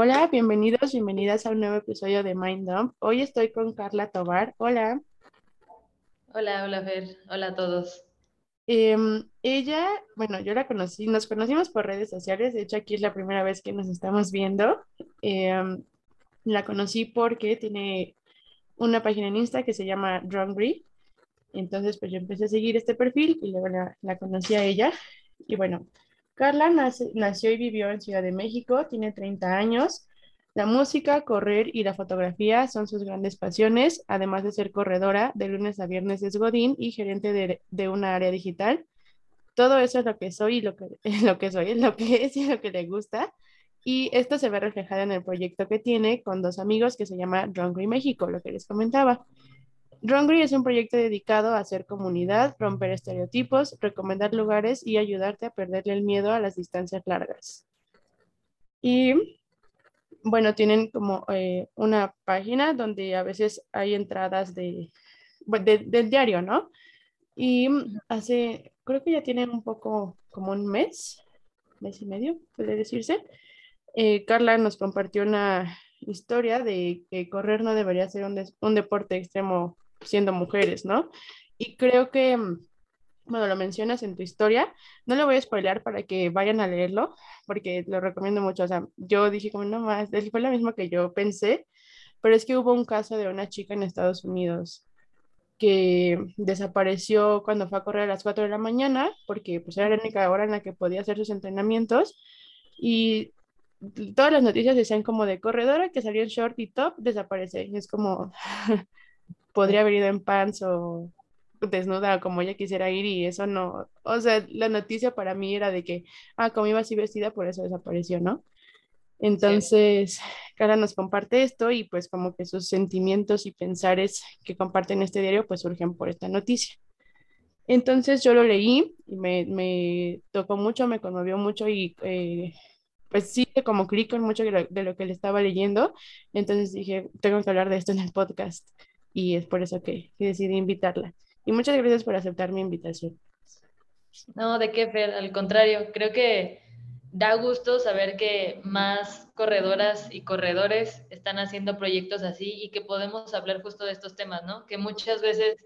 Hola, bienvenidos, bienvenidas a un nuevo episodio de Mind Dump. Hoy estoy con Carla Tobar. Hola. Hola, hola Fer, hola a todos. Em, ella, bueno, yo la conocí, nos conocimos por redes sociales, de hecho aquí es la primera vez que nos estamos viendo. Em, la conocí porque tiene una página en Insta que se llama Drungry. Entonces, pues yo empecé a seguir este perfil y luego la, la conocí a ella. Y bueno, Carla nació y vivió en Ciudad de México, tiene 30 años. La música, correr y la fotografía son sus grandes pasiones, además de ser corredora de lunes a viernes es Godín y gerente de, de una área digital. Todo eso es lo que soy y lo que, lo que soy, es lo que es y lo que le gusta. Y esto se ve reflejado en el proyecto que tiene con dos amigos que se llama Drungry México, lo que les comentaba. Drungry es un proyecto dedicado a hacer comunidad, romper estereotipos, recomendar lugares y ayudarte a perderle el miedo a las distancias largas. Y bueno, tienen como eh, una página donde a veces hay entradas de, del diario, ¿no? Y hace, creo que ya tienen un poco como un mes, mes y medio, puede decirse. Eh, Carla nos compartió una historia de que correr no debería ser un, un deporte extremo siendo mujeres, ¿no? Y creo que, bueno, lo mencionas en tu historia, no lo voy a spoilear para que vayan a leerlo, porque lo recomiendo mucho, o sea, yo dije como no más, fue lo mismo que yo pensé, pero es que hubo un caso de una chica en Estados Unidos que desapareció cuando fue a correr a las 4 de la mañana, porque pues era la única hora en la que podía hacer sus entrenamientos, y todas las noticias decían como de corredora que salió en short y top, desaparece, y es como, podría haber ido en pants o desnuda como ella quisiera ir y eso no, o sea, la noticia para mí era de que, ah, como iba así vestida, por eso desapareció, ¿no? Entonces, Cara nos comparte esto y pues como que sus sentimientos y pensares que comparten este diario pues surgen por esta noticia. Entonces yo lo leí y me, me tocó mucho, me conmovió mucho y eh, pues sí, como clic con mucho de lo, de lo que le estaba leyendo. Entonces dije, tengo que hablar de esto en el podcast y es por eso que, decidí invitarla. Y muchas gracias por aceptar mi invitación. No, de qué, Fer, al contrario, creo que da gusto saber que más corredoras y corredores están haciendo proyectos así y que podemos hablar justo de estos temas, ¿no? Que muchas veces,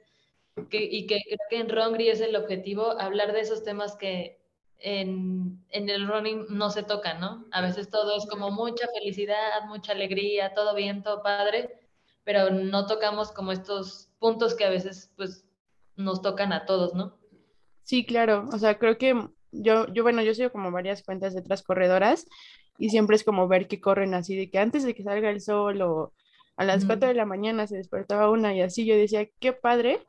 que, y que creo que en Rongri es el objetivo, hablar de esos temas que en, en, el running no se tocan, ¿no? A veces todo es como mucha felicidad, mucha alegría, todo bien, todo padre, pero no tocamos como estos puntos que a veces pues nos tocan a todos, ¿no? Sí, claro, o sea, creo que yo, yo bueno, yo sigo como varias cuentas de otras corredoras y siempre es como ver que corren así, de que antes de que salga el sol o a las 4 de la mañana se despertaba una y así, yo decía, qué padre,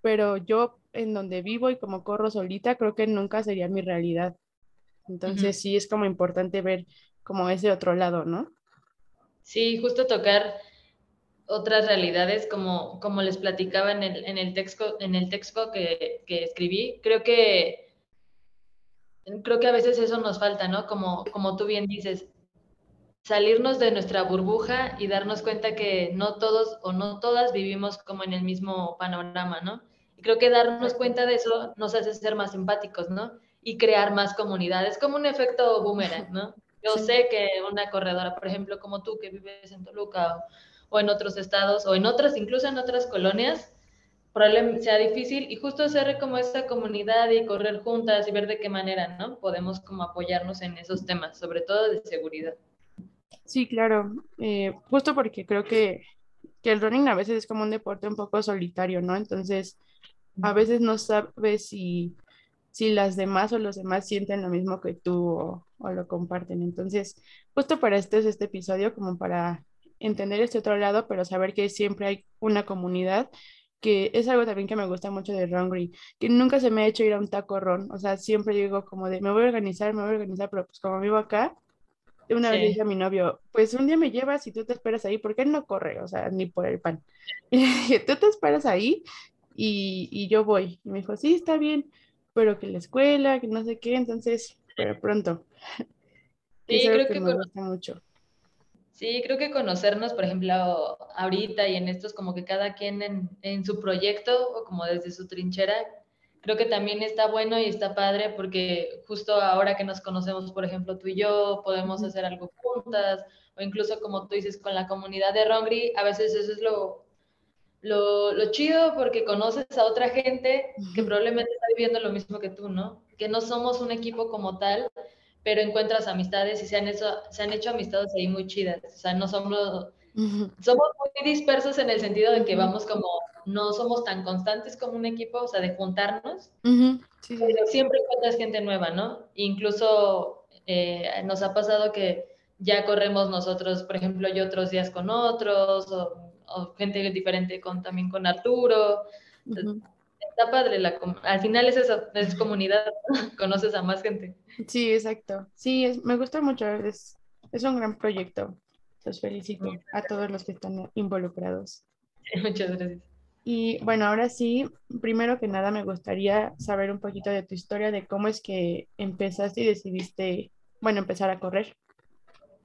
pero yo en donde vivo y como corro solita, creo que nunca sería mi realidad. Entonces sí es como importante ver como ese otro lado, ¿no? Sí, justo tocar otras realidades, como, como les platicaba en el, en el texto, en el texto que, que, escribí. Creo que, creo que a veces eso nos falta, ¿no? Como, como tú bien dices, salirnos de nuestra burbuja y darnos cuenta que no todos o no todas vivimos como en el mismo panorama, ¿no? Y creo que darnos cuenta de eso nos hace ser más empáticos, ¿no? Y crear más comunidades, como un efecto boomerang, ¿no? Yo sé que una corredora, por ejemplo, como tú que vives en Toluca o en otros estados o en otras, incluso en otras colonias, probablemente sea difícil y justo hacer como esta comunidad y correr juntas y ver de qué manera, ¿no? Podemos como apoyarnos en esos temas, sobre todo de seguridad. Sí, claro, eh, justo porque creo que, que el running a veces es como un deporte un poco solitario, ¿no? Entonces, a veces no sabes si, si las demás o los demás sienten lo mismo que tú o, o lo comparten. Entonces, justo para esto es este episodio, como para entender este otro lado, pero saber que siempre hay una comunidad, que es algo también que me gusta mucho de Rongri, que nunca se me ha hecho ir a un taco ron, o sea, siempre digo como de, me voy a organizar, me voy a organizar, pero pues como vivo acá, una vez dije a mi novio, pues un día me llevas y tú te esperas ahí, porque él no corre, o sea, ni por el pan. Y tú te esperas ahí y, y yo voy. Y me dijo, sí, está bien, pero que la escuela, que no sé qué, entonces, pero pronto. Sí, creo que, que me gusta mucho. Sí, creo que conocernos, por ejemplo, ahorita y en estos como que cada quien en, en, su proyecto o como desde su trinchera, creo que también está bueno y está padre porque justo ahora que nos conocemos, por ejemplo, tú y yo, podemos hacer algo juntas, o incluso como tú dices, con la comunidad de Rongri, a veces eso es lo, lo, lo, chido porque conoces a otra gente que probablemente está viviendo lo mismo que tú, ¿no? Que no somos un equipo como tal, pero encuentras amistades y se han hecho, se han hecho amistades ahí muy chidas. O sea, no somos, somos muy dispersos en el sentido de que vamos como, no somos tan constantes como un equipo, o sea, de juntarnos, pero siempre encuentras gente nueva, ¿no? Incluso eh, nos ha pasado que ya corremos nosotros, por ejemplo, yo otros días con otros, o, gente diferente con, también con Arturo. Está padre, la, al final es eso, es comunidad, conoces a más gente. Sí, exacto. Sí, es, me gusta mucho, es, es un gran proyecto. Los felicito a todos los que están involucrados. Muchas gracias. Y bueno, ahora sí, primero que nada me gustaría saber un poquito de tu historia, de cómo es que empezaste y decidiste, bueno, empezar a correr.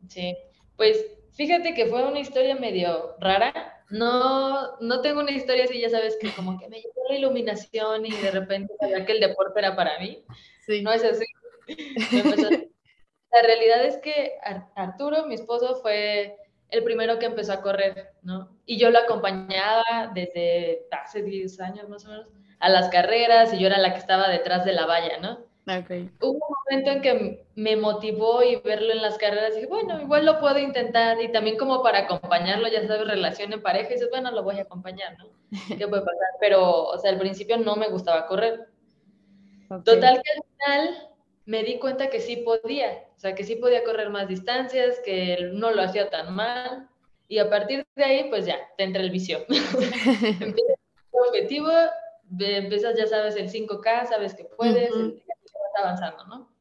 Sí, pues fíjate que fue una historia medio rara. No, no tengo una historia así, ya sabes, que como que me llegó la iluminación y de repente sabía que el deporte era para mí. Sí. No es así. La realidad es que Arturo, mi esposo, fue el primero que empezó a correr, ¿no? Y yo lo acompañaba desde hace 10 años más o menos a las carreras y yo era la que estaba detrás de la valla, ¿no? Okay. Hubo un momento en que me motivó y verlo en las carreras, y dije, bueno, igual lo puedo intentar, y también como para acompañarlo, ya sabes, relación en pareja, y dices, bueno, lo voy a acompañar, ¿no? ¿Qué puede pasar? Pero, o sea, al principio no me gustaba correr. Total que al final me di cuenta que sí podía, o sea, que sí podía correr más distancias, que no lo hacía tan mal, y a partir de ahí, pues ya, te entra el vicio. Empiezas objetivo, empiezas, ya sabes, el 5K, sabes que puedes, avanzando, ¿no?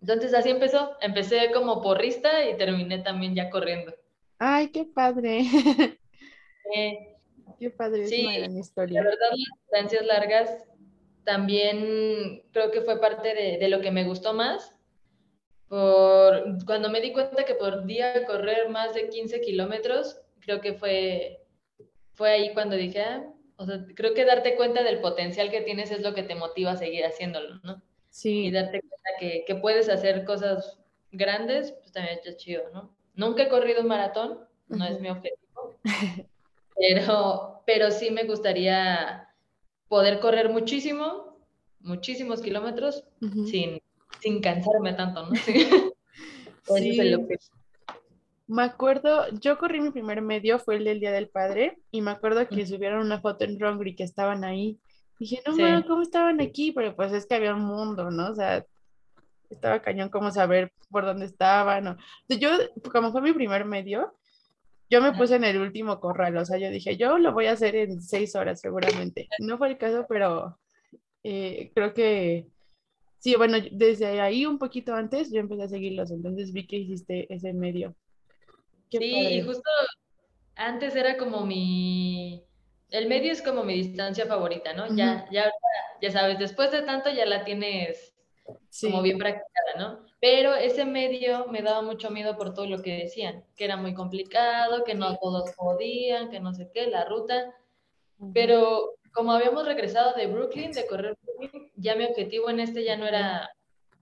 Entonces así empezó, empecé como porrista y terminé también ya corriendo. Ay, qué padre. qué padre, sí, es una historia. La verdad, las distancias largas también creo que fue parte de, de, lo que me gustó más. Por, cuando me di cuenta que por día correr más de 15 kilómetros, creo que fue, fue ahí cuando dije, ah, o sea, creo que darte cuenta del potencial que tienes es lo que te motiva a seguir haciéndolo, ¿no? Sí. Y darte cuenta que, que puedes hacer cosas grandes, pues también es chido, ¿no? Nunca he corrido un maratón, no es mi objetivo, pero, pero sí me gustaría poder correr muchísimo, muchísimos kilómetros, sin, sin cansarme tanto, ¿no? Sí. sí. Me acuerdo, yo corrí mi primer medio, fue el del Día del Padre, y me acuerdo que subieron una foto en Rongri que estaban ahí, Dije, no, sí. ¿cómo estaban aquí? Pero pues es que había un mundo, ¿no? O sea, estaba cañón como saber por dónde estaban. ¿no? Yo, como fue mi primer medio, yo me puse en el último corral, o sea, yo dije, yo lo voy a hacer en seis horas seguramente. No fue el caso, pero eh, creo que sí, bueno, desde ahí un poquito antes yo empecé a seguirlos, entonces vi que hiciste ese medio. sí, y justo antes era como mi, el medio es como mi distancia favorita, ¿no? Ya, ya, ya sabes, después de tanto ya la tienes como bien practicada, ¿no? Pero ese medio me daba mucho miedo por todo lo que decían, que era muy complicado, que no todos podían, que no sé qué, la ruta. Pero como habíamos regresado de Brooklyn, de correr Brooklyn, ya mi objetivo en este ya no era,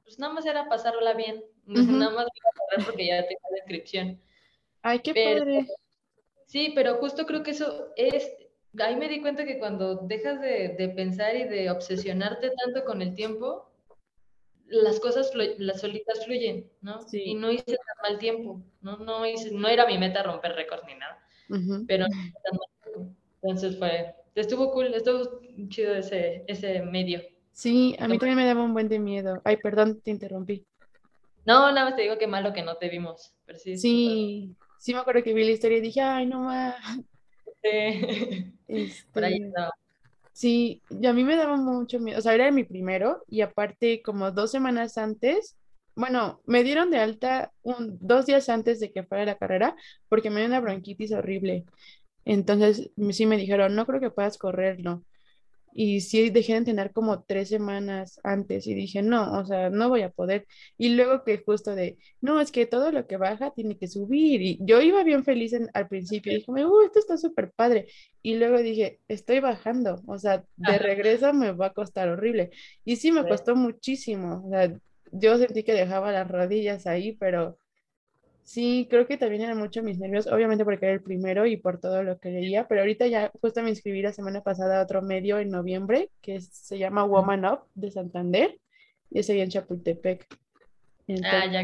pues nada más era pasarla bien, nada más iba a correr porque ya tenía la inscripción. Ay, qué padre. Sí, pero justo creo que eso es, ahí me di cuenta que cuando dejas de, pensar y de obsesionarte tanto con el tiempo, las cosas, las solitas fluyen, ¿no? Sí. Y no hice tan mal tiempo, ¿no? No, hice, no era mi meta romper récords ni nada, pero no hice tan mal tiempo. Entonces fue, estuvo cool, estuvo chido ese, ese medio. Sí, a mí también me daba un buen de miedo. Ay, perdón, te interrumpí. No, nada más te digo que malo que no te vimos. Pero sí, sí, sí me acuerdo que vi la historia y dije, ay, no más. Sí. Por ahí este, Sí, y a mí me daba mucho miedo, o sea, era mi primero y aparte como dos semanas antes, bueno, me dieron de alta un, dos días antes de que fuera la carrera porque me dio una bronquitis horrible. Entonces sí me dijeron, no creo que puedas correrlo. Y sí dejé de entrenar como tres semanas antes y dije, no, o sea, no voy a poder. Y luego que justo de, no, es que todo lo que baja tiene que subir. Y yo iba bien feliz al principio, y dije, uy, esto está súper padre. Y luego dije, estoy bajando, o sea, de regreso me va a costar horrible. Y sí, me costó muchísimo. O sea, yo sentí que dejaba las rodillas ahí, pero Sí, creo que también eran mucho mis nervios, obviamente porque era el primero y por todo lo que leía, pero ahorita ya justo me inscribí la semana pasada a otro medio en noviembre que se llama Woman Up de Santander y ese en Chapultepec. ah, ya.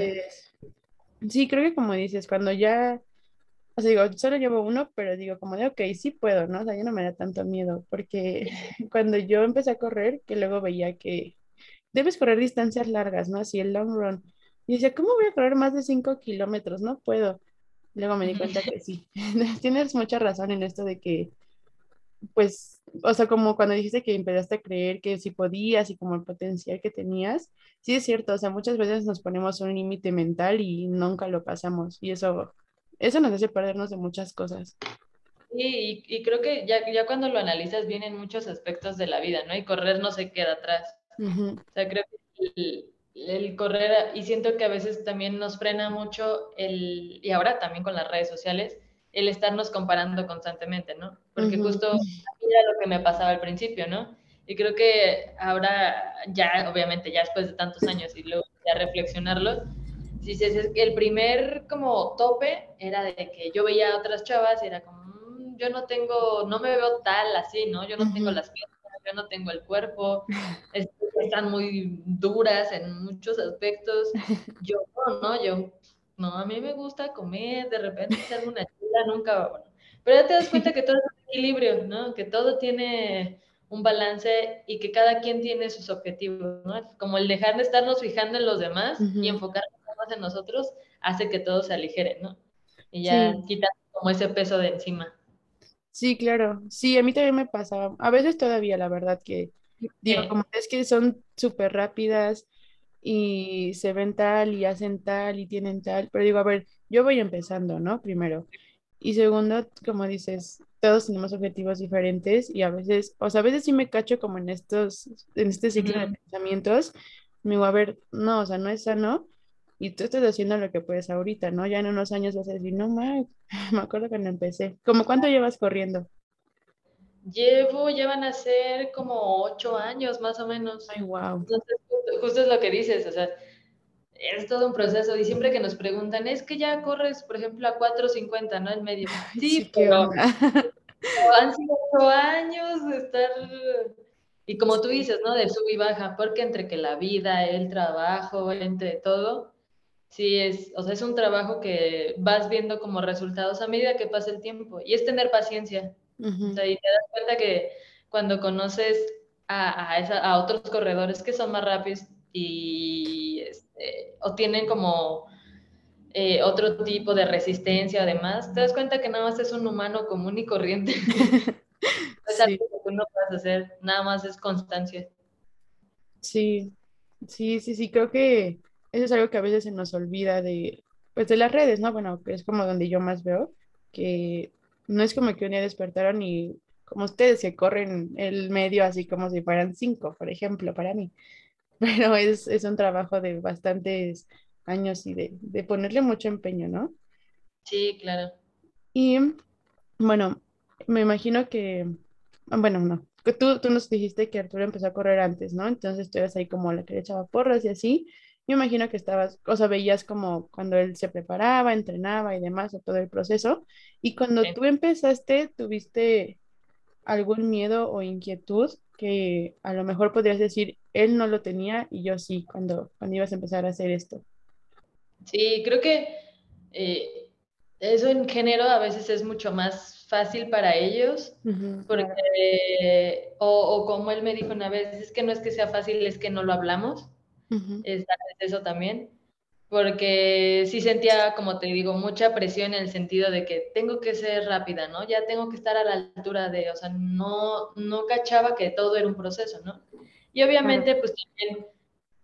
Sí, creo que como dices, cuando ya, o sea, digo, solo llevo uno, pero digo como de, ok, sí puedo, ¿no? O sea, ya no me da tanto miedo, porque cuando yo empecé a correr, que luego veía que debes correr distancias largas, ¿no? Así el long run y decía, ¿cómo voy a correr más de 5 kilómetros? No puedo. Luego me di cuenta que sí. Tienes mucha razón en esto de que, pues, o sea, como cuando dijiste que empezaste a creer que sí podías y como el potencial que tenías, sí es cierto, o sea, muchas veces nos ponemos un límite mental y nunca lo pasamos y eso, eso nos hace perdernos de muchas cosas. Sí, y, creo que ya, ya cuando lo analizas bien en muchos aspectos de la vida, ¿no? Y correr no se queda atrás. O sea, creo que el, el correr y siento que a veces también nos frena mucho el, y ahora también con las redes sociales, el estarnos comparando constantemente, ¿no? Porque justo era lo que me pasaba al principio, ¿no? Y creo que ahora ya, obviamente, ya después de tantos años y luego ya reflexionarlo, si se, el primer como tope era de que yo veía a otras chavas y era como, mm, yo no tengo, no me veo tal así, ¿no? Yo no tengo las piernas, yo no tengo el cuerpo, están muy duras en muchos aspectos. Yo no, ¿no? Yo, no, a mí me gusta comer, de repente hacer una chula, nunca, bueno. Pero ya te das cuenta que todo es un equilibrio, ¿no? Que todo tiene un balance y que cada quien tiene sus objetivos, ¿no? Como el dejar de estarnos fijando en los demás y enfocarnos más en nosotros hace que todo se aligere, ¿no? Y ya quita como ese peso de encima. Sí, claro. Sí, a mí también me pasaba. A veces todavía, la verdad, que Digo, como es que son súper rápidas y se ven tal y hacen tal y tienen tal, pero digo, a ver, yo voy empezando, ¿no? Primero. Y segundo, como dices, todos tenemos objetivos diferentes y a veces, o sea, a veces sí me cacho como en estos, en este ciclo de pensamientos, me digo, a ver, no, o sea, no es sano y tú estás haciendo lo que puedes ahorita, ¿no? Ya en unos años vas a decir, no, me acuerdo cuando empecé. ¿Cómo cuánto llevas corriendo? Llevo, ya van a ser como ocho años más o menos. Ay, wow. Entonces, justo, es lo que dices, o sea, es todo un proceso. Y siempre que nos preguntan, es que ya corres, por ejemplo, a 4.50, ¿no? En medio. Sí, pero, han sido ocho años de estar. Y como tú dices, ¿no? De sub y baja, porque entre que la vida, el trabajo, entre todo, sí es, o sea, es un trabajo que vas viendo como resultados a medida que pasa el tiempo. Y es tener paciencia y te das cuenta que cuando conoces a, a, otros corredores que son más rápidos y este, o tienen como eh, otro tipo de resistencia además, te das cuenta que nada más es un humano común y corriente. es algo que tú no puedes hacer, nada más es constancia. Sí, sí, sí, sí, creo que eso es algo que a veces se nos olvida de, pues de las redes, ¿no? Bueno, que es como donde yo más veo, que no es como que un día despertaron y como ustedes se corren el medio así como si fueran cinco, por ejemplo, para mí. Pero es, un trabajo de bastantes años y de, ponerle mucho empeño, ¿no? Sí, claro. Y bueno, me imagino que, bueno, no, tú, tú nos dijiste que Arturo empezó a correr antes, ¿no? Entonces tú eras ahí como la que le echaba porras y así. Me imagino que estabas, o sea, veías como cuando él se preparaba, entrenaba y demás, o todo el proceso. Y cuando tú empezaste, ¿tuviste algún miedo o inquietud que a lo mejor podrías decir, él no lo tenía y yo sí, cuando, cuando ibas a empezar a hacer esto? Sí, creo que eh, eso en género a veces es mucho más fácil para ellos, porque, o, o, como él me dijo una vez, es que no es que sea fácil, es que no lo hablamos es eso también, porque sí sentía, como te digo, mucha presión en el sentido de que tengo que ser rápida, ¿no? Ya tengo que estar a la altura de, o sea, no, no cachaba que todo era un proceso, ¿no? Y obviamente, pues también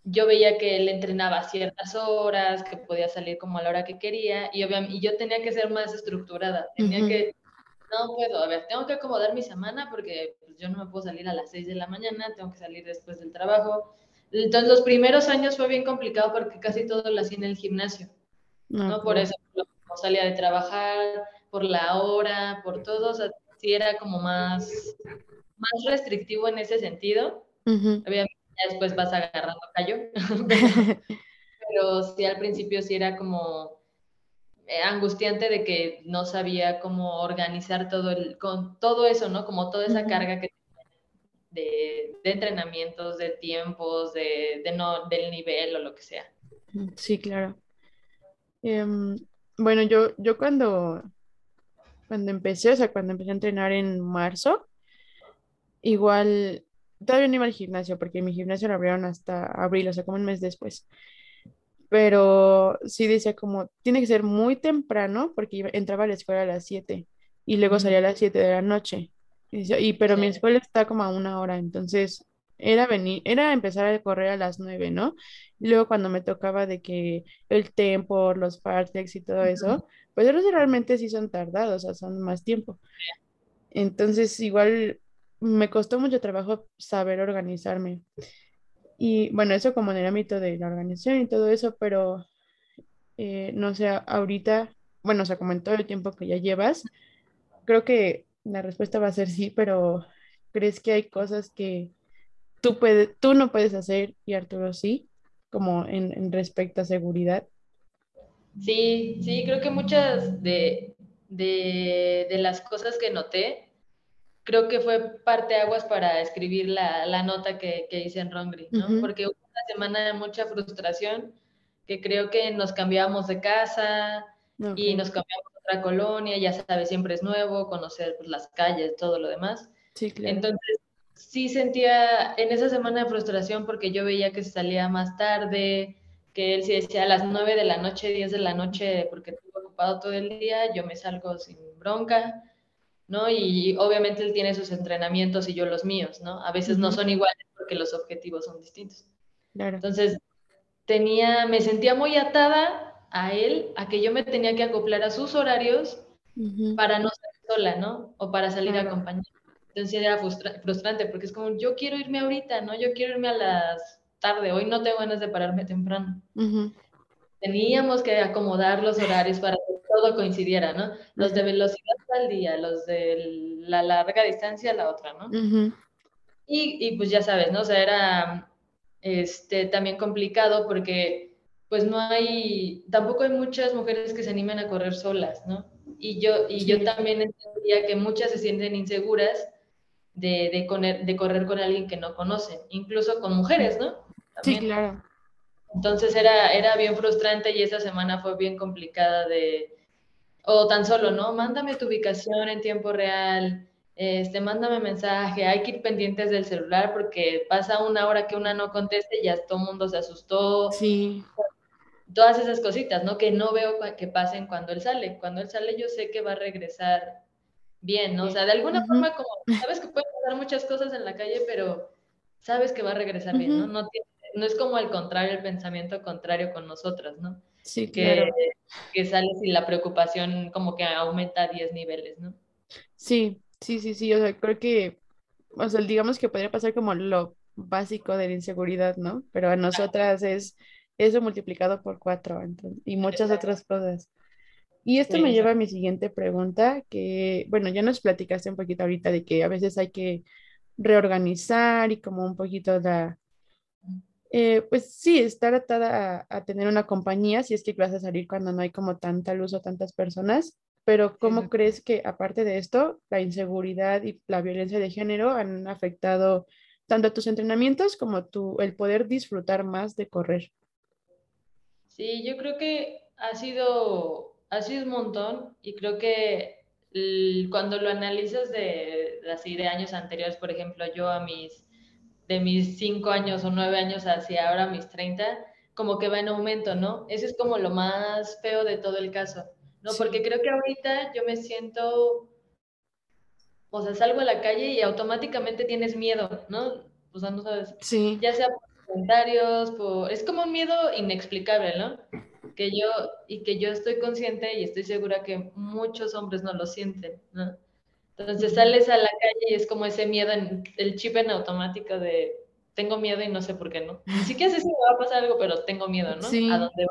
yo veía que él entrenaba ciertas horas, que podía salir como a la hora que quería, y, obviamente, y yo tenía que ser más estructurada, tenía que, no puedo, a ver, tengo que acomodar mi semana porque pues, yo no me puedo salir a las 6 de la mañana, tengo que salir después del trabajo, entonces, los primeros años fue bien complicado porque casi todo lo hacía en el gimnasio, ¿no? Por eso no salía de trabajar, por la hora, por todo, o sea, sí era como más, más restrictivo en ese sentido. Obviamente ya después vas agarrando callo, pero, sí al principio sí era como, eh, angustiante de que no sabía cómo organizar todo el, con todo eso, ¿no? Como toda esa carga que de, de, entrenamientos, de tiempos, de, de, no, del nivel o lo que sea. Sí, claro. Em, bueno, yo, yo cuando, cuando empecé, o sea, cuando empecé a entrenar en marzo, igual todavía no iba al gimnasio, porque mi gimnasio lo abrieron hasta abril, o sea, como un mes después. Pero sí decía como, tiene que ser muy temprano, porque entraba a la escuela a las 7 y luego salía a las 7 de la noche. Y, pero mi escuela está como a una hora, entonces era venir, era empezar a correr a las 9, ¿no? Y luego cuando me tocaba de que el tempo, los fartleks y todo eso, pues esos realmente sí son tardados, o sea, son más tiempo. Entonces igual me costó mucho trabajo saber organizarme. Y bueno, eso como en el ámbito de la organización y todo eso, pero eh, no sé, ahorita, bueno, o sea, como en todo el tiempo que ya llevas, creo que la respuesta va a ser sí, pero ¿crees que hay cosas que tú, puedes, tú no puedes hacer y Arturo sí, como en, en respecto a seguridad? Sí, sí, creo que muchas de, de, de las cosas que noté creo que fue parte aguas para escribir la, la nota que, que, hice en Rongri, ¿no? Porque hubo una semana de mucha frustración, que creo que nos cambiamos de casa y nos cambiamos a otra colonia, ya sabes, siempre es nuevo, conocer pues, las calles, todo lo demás. Sí, claro. Entonces, sí sentía en esa semana de frustración porque yo veía que se salía más tarde, que él sí decía a las 9 de la noche, 10 de la noche, porque estuve ocupado todo el día, yo me salgo sin bronca ¿no? Y obviamente él tiene sus entrenamientos y yo los míos, ¿no? A veces no son iguales porque los objetivos son distintos. Claro. Entonces, tenía, me sentía muy atada a él, a que yo me tenía que acoplar a sus horarios para no salir sola, ¿no? O para salir a acompañar. Entonces era frustrante porque es como, yo quiero irme ahorita, ¿no? Yo quiero irme a las tarde, hoy no tengo ganas de pararme temprano. Teníamos que acomodar los horarios para todo coincidiera, ¿no? Los de velocidad al día, los de la larga distancia la otra, ¿no? y, y, pues ya sabes, ¿no? O sea, era este, también complicado porque pues no hay, tampoco hay muchas mujeres que se animen a correr solas, ¿no? Y yo, y yo también entendía que muchas se sienten inseguras de, de, de, correr con alguien que no conocen, incluso con mujeres, ¿no? Sí, claro. Entonces era, era bien frustrante y esa semana fue bien complicada de, o tan solo, ¿no? Mándame tu ubicación en tiempo real, este, mándame mensaje, hay que ir pendientes del celular porque pasa una hora que una no conteste y ya todo el mundo se asustó. Sí. Todas esas cositas, ¿no? Que no veo que pasen cuando él sale. Cuando él sale yo sé que va a regresar bien, ¿no? O sea, de alguna forma como, sabes que pueden pasar muchas cosas en la calle, pero sabes que va a regresar bien, ¿no? No, no es como al contrario, el pensamiento contrario con nosotras, ¿no? Sí, que, que sales y la preocupación como que aumenta a 10 niveles, ¿no? Sí, sí, sí, sí, o sea, creo que, o sea, digamos que podría pasar como lo básico de la inseguridad, ¿no? Pero a nosotras es eso multiplicado por cuatro y muchas otras cosas. Y esto me lleva a mi siguiente pregunta, que, bueno, ya nos platicaste un poquito ahorita de que a veces hay que reorganizar y como un poquito la, eh, pues sí, estar atada a, tener una compañía, si es que vas a salir cuando no hay como tanta luz o tantas personas, pero ¿cómo crees que aparte de esto, la inseguridad y la violencia de género han afectado tanto tus entrenamientos como tu, el poder disfrutar más de correr? Sí, yo creo que ha sido, ha sido un montón y creo que cuando lo analizas de, así de años anteriores, por ejemplo, yo a mis de mis cinco años o nueve años hacia ahora mis 30, como que va en aumento, ¿no? Eso es como lo más feo de todo el caso, ¿no? Porque creo que ahorita yo me siento, o sea, salgo a la calle y automáticamente tienes miedo, ¿no? O sea, no sabes. Sí. Ya sea por comentarios, por... Es como un miedo inexplicable, ¿no? Que yo, y que yo estoy consciente y estoy segura que muchos hombres no lo sienten, ¿no? Entonces sales a la calle y es como ese miedo, en, el chip en automático de tengo miedo y no sé por qué no. Ni siquiera sé si me va a pasar algo, pero tengo miedo, ¿no? A dónde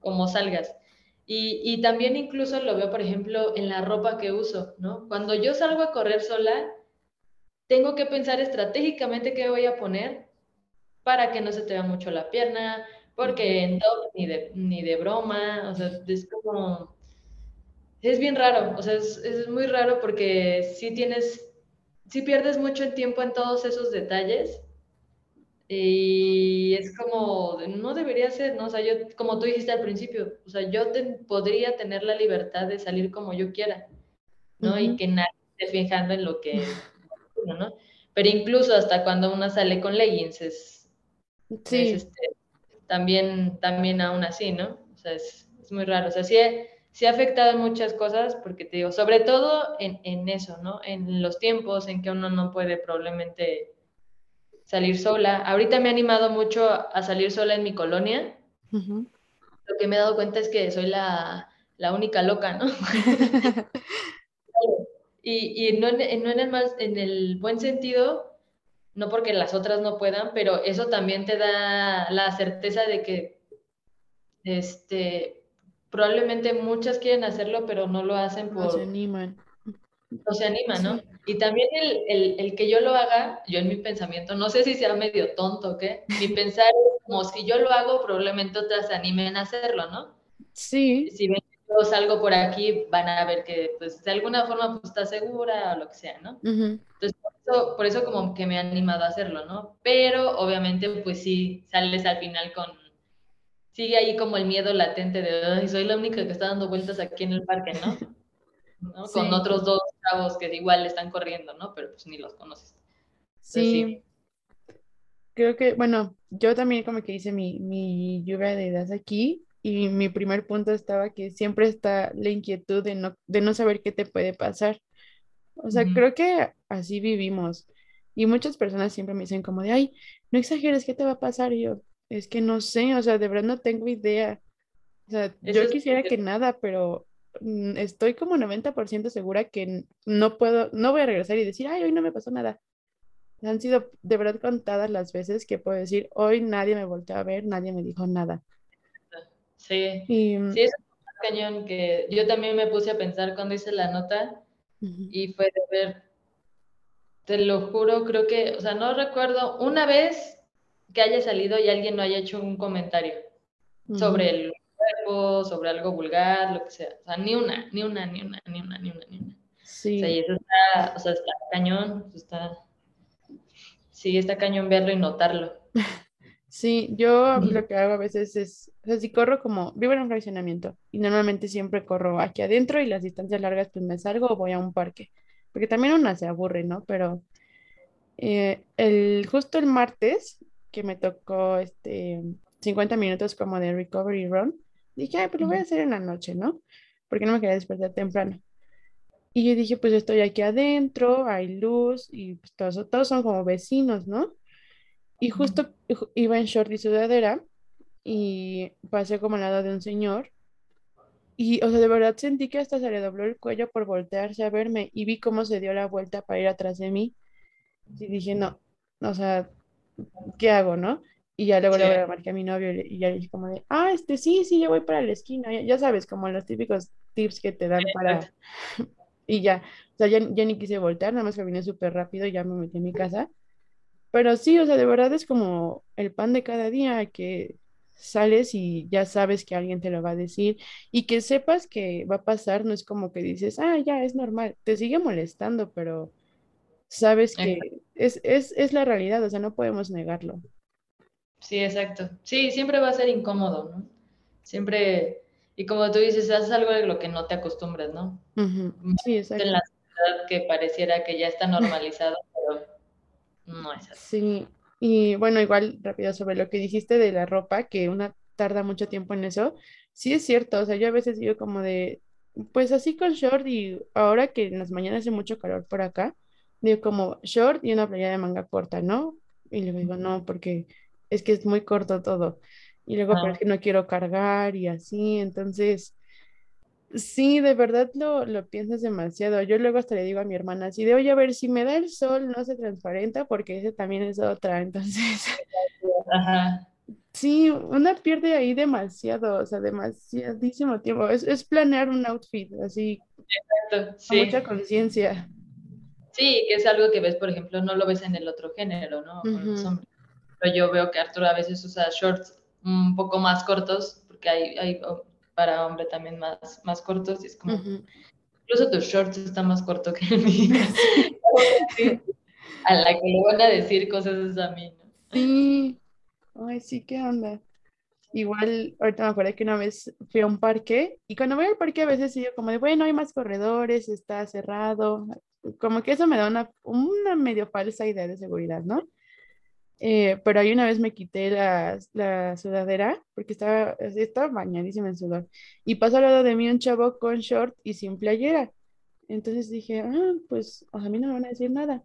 como salgas. Y, y, también incluso lo veo, por ejemplo, en la ropa que uso, ¿no? Cuando yo salgo a correr sola, tengo que pensar estratégicamente qué voy a poner para que no se te vea mucho la pierna, porque en top ni de, ni de broma, o sea, es como, es bien raro, o sea, es, es muy raro porque si tienes, si pierdes mucho tiempo en todos esos detalles y es como, no debería ser, ¿no? O sea, yo, como tú dijiste al principio, o sea, yo podría tener la libertad de salir como yo quiera, ¿no? Y que nadie esté fijando en lo que, ¿no? Pero incluso hasta cuando uno sale con leggings es, sí. este, también, también aún así, ¿no? O sea, es, es muy raro. O sea, sí, sí ha afectado en muchas cosas, porque te digo, sobre todo en, en eso, ¿no? En los tiempos en que uno no puede probablemente salir sola. Ahorita me ha animado mucho a salir sola en mi colonia. Lo que me he dado cuenta es que soy la, la única loca, ¿no? y, y no, en, no en, el más, en el buen sentido, no porque las otras no puedan, pero eso también te da la certeza de que este, probablemente muchas quieren hacerlo, pero no lo hacen por... No se animan. No se animan, ¿no? Y también el, el, que yo lo haga, yo en mi pensamiento, no sé si sea medio tonto o qué, mi pensar es como si yo lo hago, probablemente otras se animen a hacerlo, ¿no? Sí. Si ven que yo salgo por aquí, van a ver que, pues, de alguna forma, pues, está segura o lo que sea, ¿no? Entonces, eso, por eso como que me ha animado a hacerlo, ¿no? Pero, obviamente, pues, sí, sales al final con... Sigue ahí como el miedo latente de, ay, soy la única que está dando vueltas aquí en el parque, ¿no? Con otros dos chavos que igual están corriendo, ¿no? Pero pues ni los conoces. Sí. Creo que, bueno, yo también como que hice mi, mi lluvia de ideas aquí y mi primer punto estaba que siempre está la inquietud de no, de no saber qué te puede pasar. O sea, creo que así vivimos. Y muchas personas siempre me dicen como de, ay, no exageres, ¿qué te va a pasar? Y yo, es que no sé, o sea, de verdad no tengo idea. O sea, yo quisiera que nada, pero Mm, estoy como 90% segura que no puedo, no voy a regresar y decir, ay, hoy no me pasó nada. Han sido de verdad contadas las veces que puedo decir, hoy nadie me volteó a ver, nadie me dijo nada. Sí, mm, sí, es un cañón que yo también me puse a pensar cuando hice la nota y fue de ver, te lo juro, creo que, o sea, no recuerdo una vez que haya salido y alguien no haya hecho un comentario sobre el sobre algo vulgar, lo que sea. O sea, ni una, ni una, ni una, ni una, ni una, ni una. Sí. O sea, y eso está, o sea, está cañón, está, sí, está cañón verlo y notarlo. Sí, yo lo que hago a veces es, o sea, si corro como, vivo en un fraccionamiento y normalmente siempre corro aquí adentro y las distancias largas pues me salgo o voy a un parque, porque también una se aburre, ¿no? Pero eh, el, justo el martes que me tocó este 50 minutos como de recovery run, Dije, ay, pues lo voy a hacer en la noche, ¿no? Porque no me quería despertar temprano. Y yo dije, pues estoy aquí adentro, hay luz y pues todos, todos son como vecinos, ¿no? Y justo iba en short y sudadera y pasé como al lado de un señor y, o sea, de verdad sentí que hasta se le dobló el cuello por voltearse a verme y vi cómo se dio la vuelta para ir atrás de mí. Y dije, no, o sea, ¿qué hago, no? Y ya luego le marqué a mi novio y ya le dije como de, ah, este, sí, sí, yo voy para la esquina. Ya, sabes, como los típicos tips que te dan para... y ya, o sea, ya, ni quise voltear, nada más caminé súper rápido y ya me metí en mi casa. Pero sí, o sea, de verdad es como el pan de cada día que sales y ya sabes que alguien te lo va a decir y que sepas que va a pasar, no es como que dices, ah, ya es normal, te sigue molestando, pero sabes que es, es, es la realidad, o sea, no podemos negarlo. Sí, exacto. Sí, siempre va a ser incómodo, ¿no? Siempre, y como tú dices, haces algo de lo que no te acostumbras, ¿no? Sí, exacto. En la sociedad que pareciera que ya está normalizado, no es así. Sí, y bueno, igual rápido sobre lo que dijiste de la ropa, que una tarda mucho tiempo en eso, sí es cierto, o sea, yo a veces digo como de, pues así con short y ahora que en las mañanas hace mucho calor por acá, digo como short y una playa de manga corta, ¿no? Y le digo, no, porque es que es muy corto todo. Y luego, pero es que no quiero cargar y así, entonces, sí, de verdad lo, lo piensas demasiado. Yo luego hasta le digo a mi hermana así de, oye, a ver, si me da el sol, no se transparenta, porque ese también es otra, entonces... Ajá. Sí, una pierde ahí demasiado, o sea, demasiadísimo tiempo. Es, es planear un outfit así, Exacto, sí. con mucha conciencia. Sí, que es algo que ves, por ejemplo, no lo ves en el otro género, ¿no? Hombres yo veo que Arturo a veces usa shorts un poco más cortos, porque hay, hay para hombre también más, más cortos, y es como, incluso tus shorts están más cortos que el mío. a la que le van a decir cosas es a mí, ¿no? Sí, ay, sí, qué onda. Igual, ahorita me acuerdo que una vez fui a un parque y cuando voy al parque a veces digo como de, bueno, hay más corredores, está cerrado, como que eso me da una, una medio falsa idea de seguridad, ¿no? Eh, pero ahí una vez me quité la, la sudadera porque estaba, estaba bañadísima en sudor y pasó al lado de mí un chavo con short y sin playera. Entonces dije, ah, pues a mí no me van a decir nada.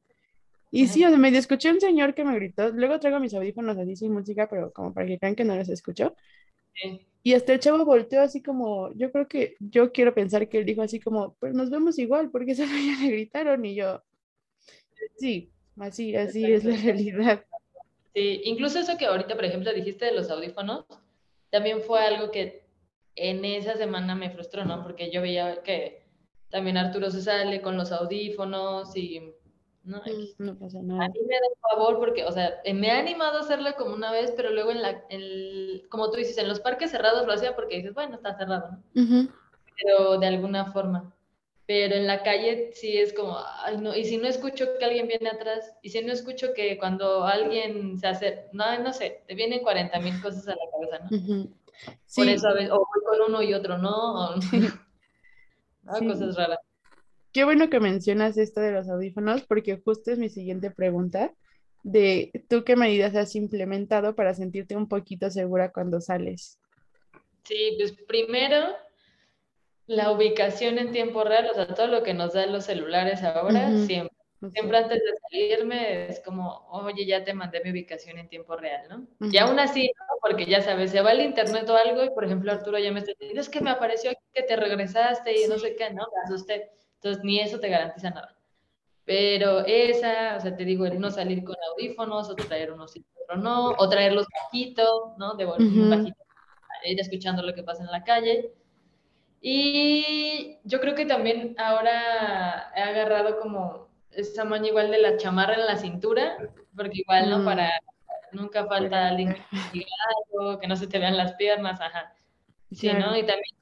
Y sí, o sea, me escuché un señor que me gritó. Luego traigo mis audífonos así sin música, pero como para que crean que no les escucho. Y hasta el chavo volteó así como, yo creo que yo quiero pensar que él dijo así como, pues nos vemos igual, porque esa ya le gritaron y yo, sí, así, así es la realidad. Sí, incluso eso que ahorita, por ejemplo, dijiste de los audífonos, también fue algo que en esa semana me frustró, ¿no? Porque yo veía que también Arturo se sale con los audífonos y ¿no? Mm, no pasa nada. A mí me da un favor porque, o sea, me ha animado a hacerlo como una vez, pero luego en la, en, como tú dices, en los parques cerrados lo hacía porque dices, bueno, está cerrado, ¿no? Pero de alguna forma. Pero en la calle sí es como, ay, no, y si no escucho que alguien viene atrás, y si no escucho que cuando alguien se hace, no, no sé, te vienen 40 mil cosas a la cabeza, ¿no? sí. Por eso a veces, o voy con uno y otro no, o, ¿no? cosas raras. Qué bueno que mencionas esto de los audífonos, porque justo es mi siguiente pregunta de tú qué medidas has implementado para sentirte un poquito segura cuando sales. Sí, pues primero la ubicación en tiempo real, o sea, todo lo que nos dan los celulares ahora, siempre. Siempre antes de salirme es como, oye, ya te mandé mi ubicación en tiempo real, ¿no? Y aún así, ¿no? porque ya sabes, se va el internet o algo y, por ejemplo, Arturo ya me está diciendo, es que me apareció que te regresaste y no sé qué, ¿no? Me asusté. Entonces, ni eso te garantiza nada. Pero esa, o sea, te digo, el no salir con audífonos, o traer unos y otro no, o traerlos bajitos, ¿no? De volumen bajito, ir escuchando lo que pasa en la calle. Y yo creo que también ahora he agarrado como esa maña igual de la chamarra en la cintura, porque igual, ¿no? Mm. Para nunca falta alguien que no se te vean las piernas, ajá. Sí, ¿no? Y también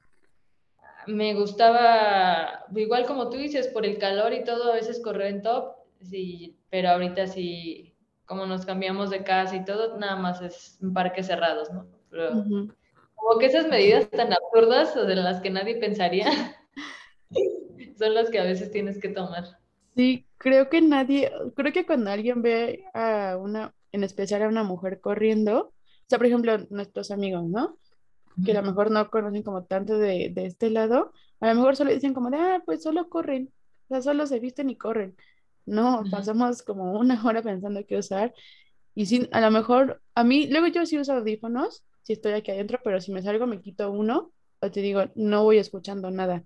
me gustaba, igual como tú dices, por el calor y todo, a veces correr en top, sí, pero ahorita sí, como nos cambiamos de casa y todo, nada más es en parques cerrados, ¿no? Como que esas medidas tan absurdas o de las que nadie pensaría, son las que a veces tienes que tomar. Sí, creo que nadie, creo que cuando alguien ve a una, en especial a una mujer corriendo, o sea, por ejemplo, nuestros amigos, ¿no? que a lo mejor no conocen como tanto de, de, este lado, a lo mejor solo dicen como de, ah, pues solo corren, o sea, solo se visten y corren. No, pasamos como una hora pensando qué usar. Y sí, a lo mejor, a mí, luego yo sí uso audífonos, si estoy aquí adentro, pero si me salgo me quito uno, o te digo, no voy escuchando nada.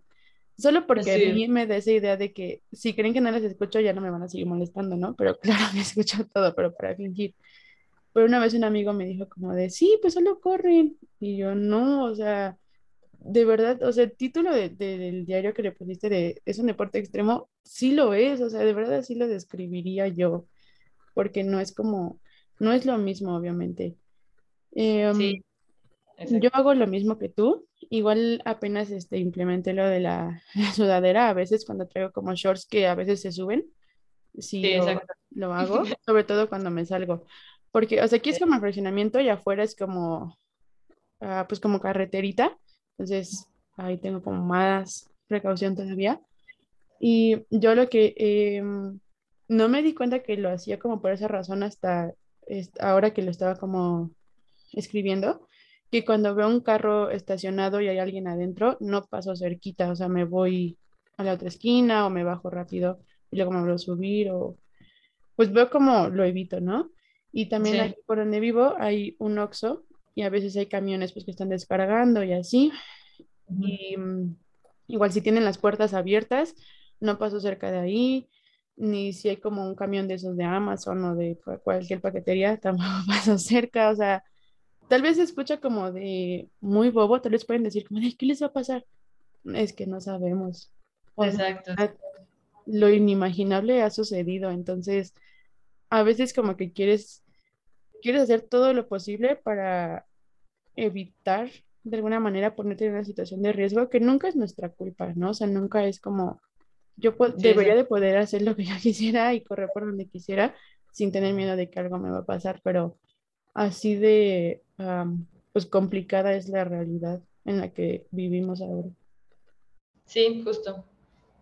Solo porque a mí me da esa idea de que si creen que no les escucho, ya no me van a seguir molestando, ¿no? Pero claro, me escucho todo, pero para fingir. Pero una vez un amigo me dijo como de, sí, pues solo corren. Y yo, no, o sea, de verdad, o sea, el título de, del diario que le pusiste de, es un deporte extremo, sí lo es, o sea, de verdad sí lo describiría yo, porque no es como, no es lo mismo, obviamente. Em, sí. Yo hago lo mismo que tú, igual apenas este, implementé lo de la, sudadera, a veces cuando traigo como shorts que a veces se suben, sí, lo, lo, hago, sobre todo cuando me salgo. Porque, o sea, aquí es como fraccionamiento y afuera es como, ah, pues como carreterita. Entonces, ahí tengo como más precaución todavía. Y yo lo que em, no me di cuenta que lo hacía como por esa razón hasta ahora que lo estaba como escribiendo, que cuando veo un carro estacionado y hay alguien adentro, no paso cerquita, o sea, me voy a la otra esquina o me bajo rápido y luego me vuelvo a subir o pues veo como lo evito, ¿no? Y también aquí por donde vivo hay un Oxxo y a veces hay camiones pues que están descargando y así. Y mm, igual si tienen las puertas abiertas, no paso cerca de ahí, ni si hay como un camión de esos de Amazon o de cualquier paquetería, tampoco paso cerca, o sea, tal vez se escucha como de muy bobo, tal vez pueden decir como, ¿qué les va a pasar? Es que no sabemos. Exacto. Lo inimaginable ha sucedido, entonces a veces como que quieres, quieres hacer todo lo posible para evitar de alguna manera ponerte en una situación de riesgo que nunca es nuestra culpa, ¿no? O sea, nunca es como yo debería de poder hacer lo que yo quisiera y correr por donde quisiera sin tener miedo de que algo me va a pasar, pero así de pues complicada es la realidad en la que vivimos ahora. Sí, justo.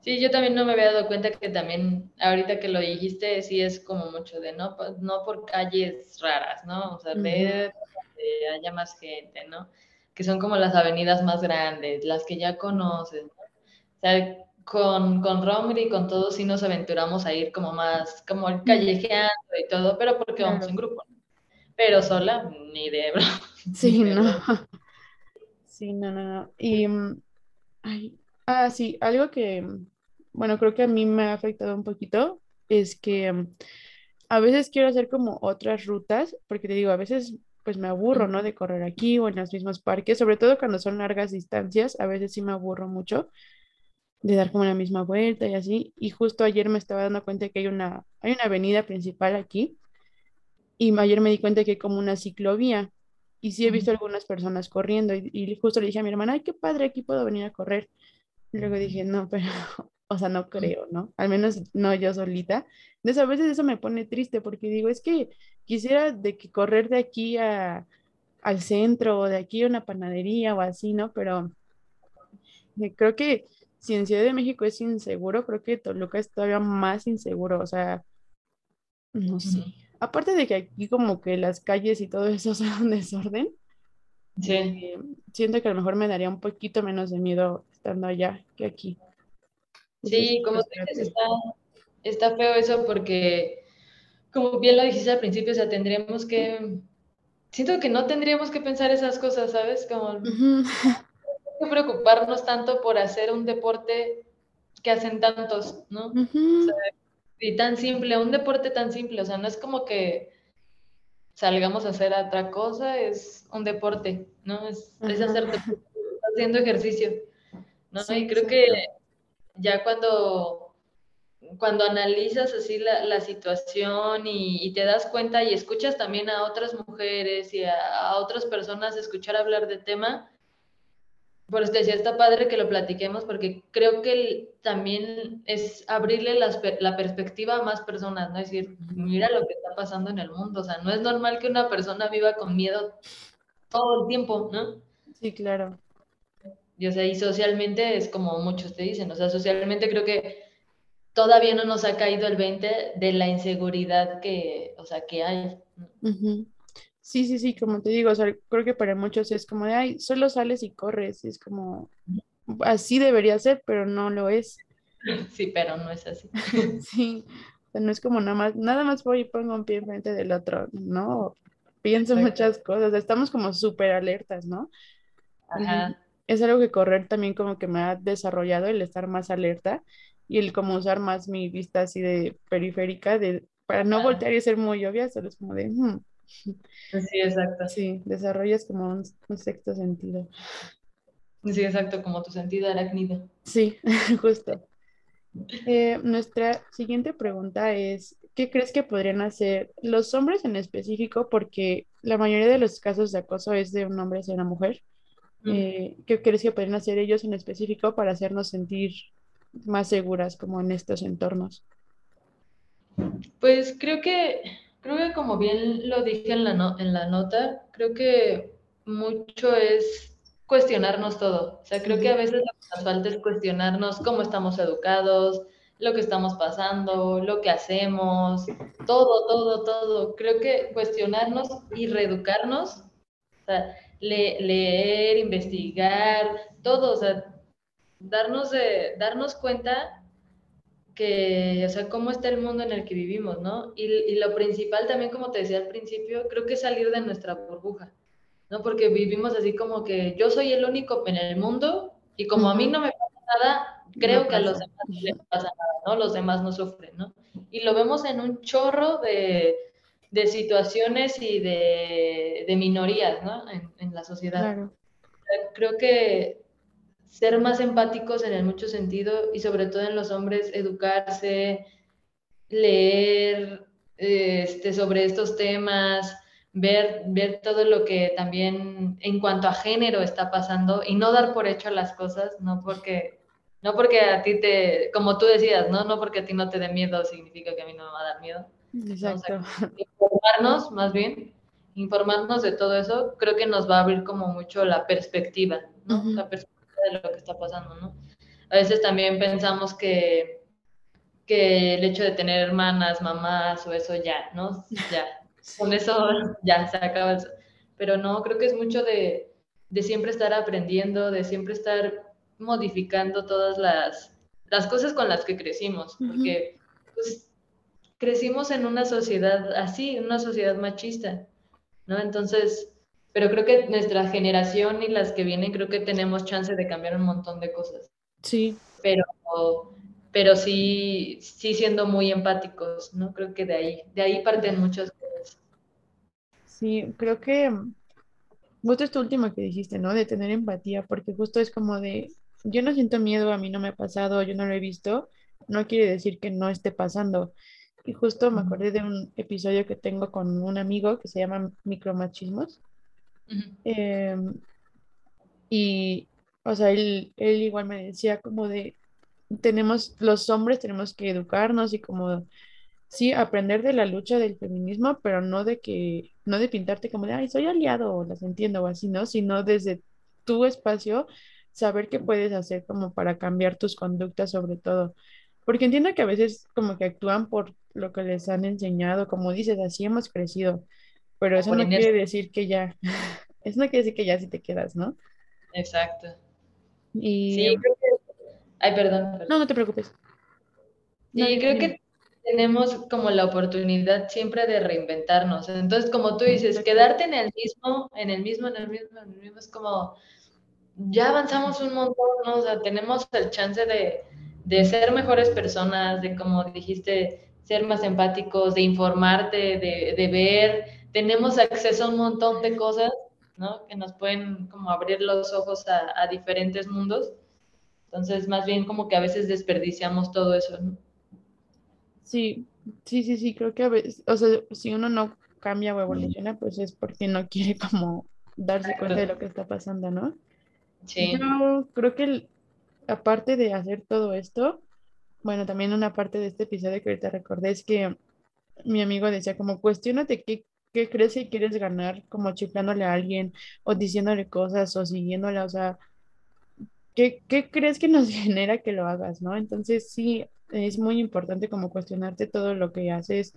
Sí, yo también no me había dado cuenta que también, ahorita que lo dijiste, sí es como mucho de no, no por calles raras, ¿no? O sea, de que haya más gente, ¿no? Que son como las avenidas más grandes, las que ya conoces, ¿no? O sea, con, con Romer y con todos sí nos aventuramos a ir como más, como callejeando y todo, pero porque vamos en grupo. Pero sola, ni de. Sí, no. Sí, no, no, no. Y, mm, ay, ah, sí, algo que, bueno, creo que a mí me ha afectado un poquito es que mm, a veces quiero hacer como otras rutas, porque te digo, a veces pues me aburro, ¿no? De correr aquí o en los mismos parques, sobre todo cuando son largas distancias, a veces sí me aburro mucho de dar como la misma vuelta y así. Y justo ayer me estaba dando cuenta que hay una, hay una avenida principal aquí y ayer me di cuenta que hay como una ciclovía y sí he visto algunas personas corriendo y, justo le dije a mi hermana, ay, qué padre, aquí puedo venir a correr. Y luego dije, no, pero, o sea, no creo, ¿no? Al menos no yo solita. Entonces a veces eso me pone triste porque digo, es que quisiera de que correr de aquí a, al centro o de aquí a una panadería o así, ¿no? Pero eh, creo que si en Ciudad de México es inseguro, creo que Toluca es todavía más inseguro, o sea, no sé. Aparte de que aquí como que las calles y todo eso son un desorden, sí. Eh, siento que a lo mejor me daría un poquito menos de miedo estando allá que aquí. Sí, como tú dices, está, está feo eso porque, como bien lo dijiste al principio, o sea, tendríamos que, siento que no tendríamos que pensar esas cosas, ¿sabes? Como que preocuparnos tanto por hacer un deporte que hacen tantos, ¿no? Y tan simple, un deporte tan simple, o sea, no es como que salgamos a hacer otra cosa, es un deporte, ¿no? Es, es hacer haciendo ejercicio, ¿no? y creo que ya cuando, cuando analizas así la, situación y, te das cuenta y escuchas también a otras mujeres y a, a otras personas escuchar hablar del tema, por eso decía, está padre que lo platiquemos porque creo que también es abrirle la perspectiva a más personas, ¿no? Es decir, mira lo que está pasando en el mundo, o sea, no es normal que una persona viva con miedo todo el tiempo, ¿no? Sí, claro. Y, o sea, y socialmente es como muchos te dicen, o sea, socialmente creo que todavía no nos ha caído el 20 de la inseguridad que, o sea, que hay. Sí, sí, sí, como te digo, o sea, creo que para muchos es como de, ay, solo sales y corres, y es como, así debería ser, pero no lo es. Sí, pero no es así. sí, o sea, no es como nada más, nada más voy y pongo un pie enfrente del otro, no, pienso muchas cosas, estamos como súper alertas, ¿no? Ajá. Es algo que correr también como que me ha desarrollado el estar más alerta y el como usar más mi vista así de periférica de, para no voltear y ser muy obvia, solo es como de, hmm, Sí, exacto. Sí, desarrollas como un, sexto sentido. Sí, exacto, como tu sentido arácnido. Sí, justo. Eh, nuestra siguiente pregunta es, ¿qué crees que podrían hacer los hombres en específico? Porque la mayoría de los casos de acoso es de un hombre hacia una mujer. Eh, ¿Qué crees que podrían hacer ellos en específico para hacernos sentir más seguras como en estos entornos? Pues creo que Creo que como bien lo dije en la, en la nota, creo que mucho es cuestionarnos todo. O sea, creo que a veces lo que nos falta es cuestionarnos cómo estamos educados, lo que estamos pasando, lo que hacemos, todo, todo, todo. Creo que cuestionarnos y reeducarnos, o sea, leer, investigar, todo, o sea, darnos, de, darnos cuenta que, o sea, cómo está el mundo en el que vivimos, ¿no? Y, lo principal también, como te decía al principio, creo que es salir de nuestra burbuja, ¿no? Porque vivimos así como que yo soy el único en el mundo y como a mí no me pasa nada, creo que a los demás no les pasa nada, ¿no? Los demás no sufren, ¿no? Y lo vemos en un chorro de, de situaciones y de, de minorías, ¿no? En, en la sociedad. Claro. Creo que ser más empáticos en el mucho sentido y sobre todo en los hombres, educarse, leer este, sobre estos temas, ver, ver todo lo que también en cuanto a género está pasando y no dar por hecho las cosas, no porque, no porque a ti te, como tú decías, ¿no? No porque a ti no te dé miedo significa que a mí no me va a dar miedo. Exacto. informarnos, más bien, informarnos de todo eso, creo que nos va a abrir como mucho la perspectiva, ¿no? La perspectiva de lo que está pasando, ¿no? A veces también pensamos que, que el hecho de tener hermanas, mamás o eso ya, ¿no? Ya, con eso ya se acaba eso. Pero no, creo que es mucho de, de siempre estar aprendiendo, de siempre estar modificando todas las, las cosas con las que crecimos, porque pues, crecimos en una sociedad así, en una sociedad machista, ¿no? Entonces, pero creo que nuestra generación y las que vienen, creo que tenemos chance de cambiar un montón de cosas. Sí. Pero, pero sí, sí siendo muy empáticos, ¿no? Creo que de ahí, de ahí parten muchas cosas. Sí, creo que justo esto último que dijiste, ¿no? De tener empatía, porque justo es como de, yo no siento miedo, a mí no me ha pasado, yo no lo he visto, no quiere decir que no esté pasando. Y justo me acordé de un episodio que tengo con un amigo que se llama Micromachismos. Em, y, o sea, él, él igual me decía como de, tenemos, los hombres tenemos que educarnos y como, sí, aprender de la lucha del feminismo, pero no de que, no de pintarte como de, ay, soy aliado o las entiendo o así, ¿no? Sino desde tu espacio, saber qué puedes hacer como para cambiar tus conductas sobre todo. Porque entiendo que a veces como que actúan por lo que les han enseñado, como dices, así hemos crecido, pero eso no quiere decir que ya, eso no quiere decir que ya sí te quedas, ¿no? Exacto. Y... Sí, creo que... Ay, perdón, No, no te preocupes. Sí, creo que tenemos como la oportunidad siempre de reinventarnos. Entonces, como tú dices, quedarte en el mismo, en el mismo, en el mismo, en el mismo, es como, ya avanzamos un montón, ¿no? O sea, tenemos el chance de, de ser mejores personas, de como dijiste, ser más empáticos, de informarte, de, de, ver. Tenemos acceso a un montón de cosas, ¿no? Que nos pueden como abrir los ojos a, a diferentes mundos. Entonces, más bien como que a veces desperdiciamos todo eso, ¿no? Sí, sí, sí, sí, creo que a veces, o sea, si uno no cambia o evoluciona, pues es porque no quiere como darse cuenta de lo que está pasando, ¿no? Sí. Yo creo que el, aparte de hacer todo esto, bueno, también una parte de este episodio que ahorita recordé es que mi amigo decía como cuestionate qué, qué crees que quieres ganar como chiflándole a alguien o diciéndole cosas o siguiéndola, o sea, ¿qué, qué crees que nos genera que lo hagas, no? Entonces sí, es muy importante como cuestionarte todo lo que haces.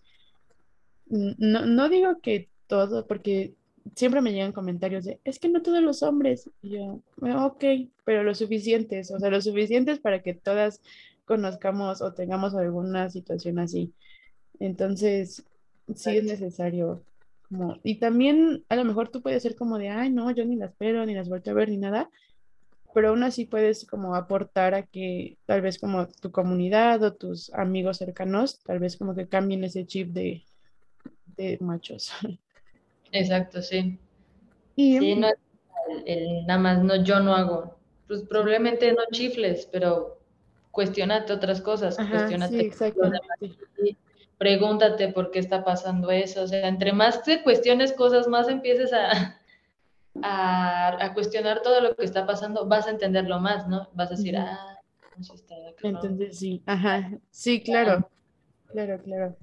No, no digo que todo, porque siempre me llegan comentarios de, es que no todos los hombres. Y yo, ok, pero lo suficientes, o sea, lo suficientes para que todas conozcamos o tengamos alguna situación así. Entonces, sí es necesario. Como, y también a lo mejor tú puedes ser como de, ay, no, yo ni las espero, ni las vuelvo a ver, ni nada, pero aún así puedes como aportar a que tal vez como tu comunidad o tus amigos cercanos, tal vez como que cambien ese chip de, de machos. Exacto, sí. Y, sí, no el, nada más, no, yo no hago. Pues probablemente no chifles, pero cuestionate otras cosas, cuestionate. Pregúntate por qué está pasando eso. O sea, entre más te cuestiones cosas, más empieces a, a, a, cuestionar todo lo que está pasando, vas a entenderlo más, ¿no? Vas a decir, ah, no está Entonces sí, ajá, sí, claro, claro, claro.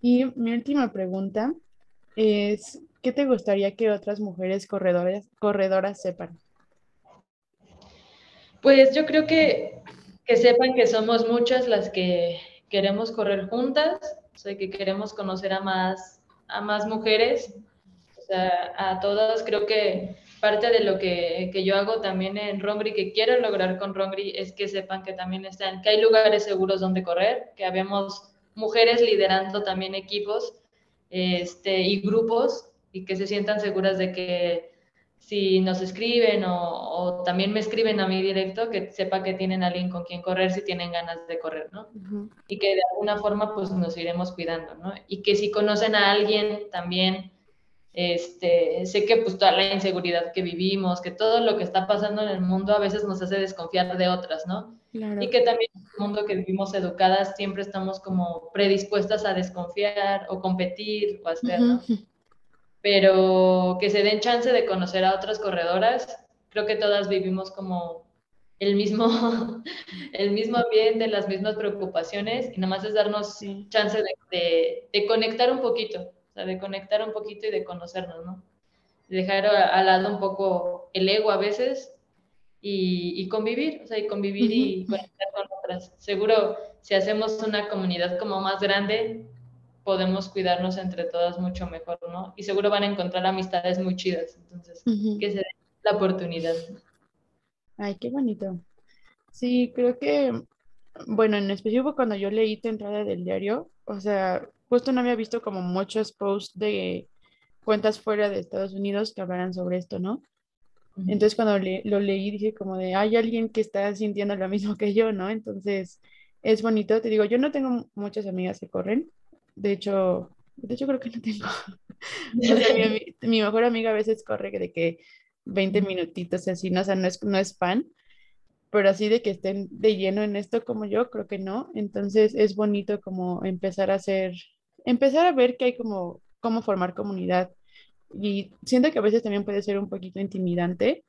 Y mi última pregunta es, ¿qué te gustaría que otras mujeres corredoras, corredoras sepan? Pues yo creo que, que sepan que somos muchas las que queremos correr juntas, o que queremos conocer a más, a más mujeres, a todas. Creo que parte de lo que, que yo hago también en Rongri, que quiero lograr con Rongri, es que sepan que también están, que hay lugares seguros donde correr, que habemos mujeres liderando también equipos este, y grupos y que se sientan seguras de que si nos escriben o, también me escriben a mí directo, que sepa que tienen alguien con quien correr si tienen ganas de correr, ¿no? Y que de alguna forma pues nos iremos cuidando, ¿no? Y que si conocen a alguien también, este, sé que pues toda la inseguridad que vivimos, que todo lo que está pasando en el mundo a veces nos hace desconfiar de otras, ¿no? Y que también en el mundo que vivimos educadas siempre estamos como predispuestas a desconfiar o competir o hacer, ¿no? Pero que se den chance de conocer a otras corredoras. Creo que todas vivimos como el mismo, el mismo ambiente, las mismas preocupaciones y nada más es darnos chance de, de, conectar un poquito, o sea, de conectar un poquito y de conocernos, ¿no? Dejar al lado un poco el ego a veces y, y convivir, o sea, y convivir y conectar con otras. Seguro si hacemos una comunidad como más grande, podemos cuidarnos entre todas mucho mejor, ¿no? Y seguro van a encontrar amistades muy chidas, entonces, que se den la oportunidad. Ay, qué bonito. Sí, creo que, bueno, en específico cuando yo leí tu entrada del diario, o sea, justo no había visto como muchos posts de cuentas fuera de Estados Unidos que hablaran sobre esto, ¿no? Entonces cuando lo leí dije como de, hay alguien que está sintiendo lo mismo que yo, ¿no? Entonces es bonito, te digo, yo no tengo muchas amigas que corren, de hecho, de hecho creo que no tengo. mi, mi, mejor amiga a veces corre de que 20 minutitos así, ¿no? O sea, no es, no es fan, pero así de que estén de lleno en esto como yo, creo que no. Entonces es bonito como empezar a hacer, empezar a ver que hay como cómo formar comunidad. Y siento que a veces también puede ser un poquito intimidante,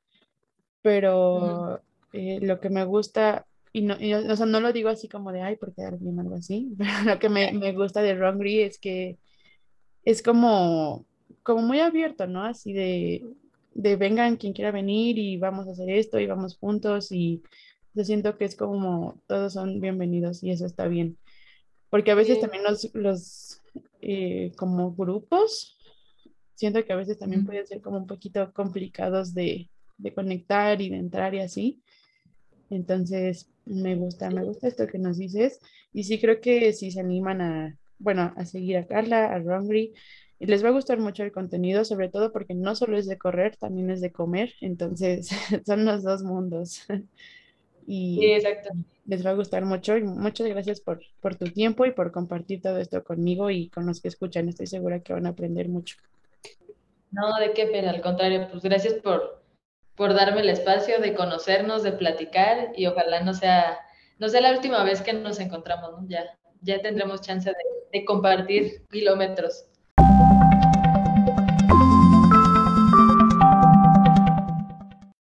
pero eh, lo que me gusta, y no, o sea, no lo digo así como de, ay, por quedar bien o algo así, pero lo que me, me gusta de Rongri es que es como, como muy abierto, ¿no? Así de, de vengan quien quiera venir y vamos a hacer esto y vamos juntos y yo siento que es como todos son bienvenidos y eso está bien. Porque a veces también los, los eh, como grupos, siento que a veces también pueden ser como un poquito complicados de, de conectar y de entrar y así. Entonces, me gusta, me gusta esto que nos dices. Y sí creo que si se animan a, bueno, a seguir a Carla, a Rongri, y les va a gustar mucho el contenido, sobre todo porque no solo es de correr, también es de comer, entonces son los dos mundos. y sí, exacto. les va a gustar mucho y muchas gracias por, por tu tiempo y por compartir todo esto conmigo y con los que escuchan. Estoy segura que van a aprender mucho. No, de qué pero al contrario, pues gracias por, por darme el espacio de conocernos, de platicar y ojalá no sea, no sea la última vez que nos encontramos, ¿no? Ya, ya tendremos chance de, de compartir kilómetros.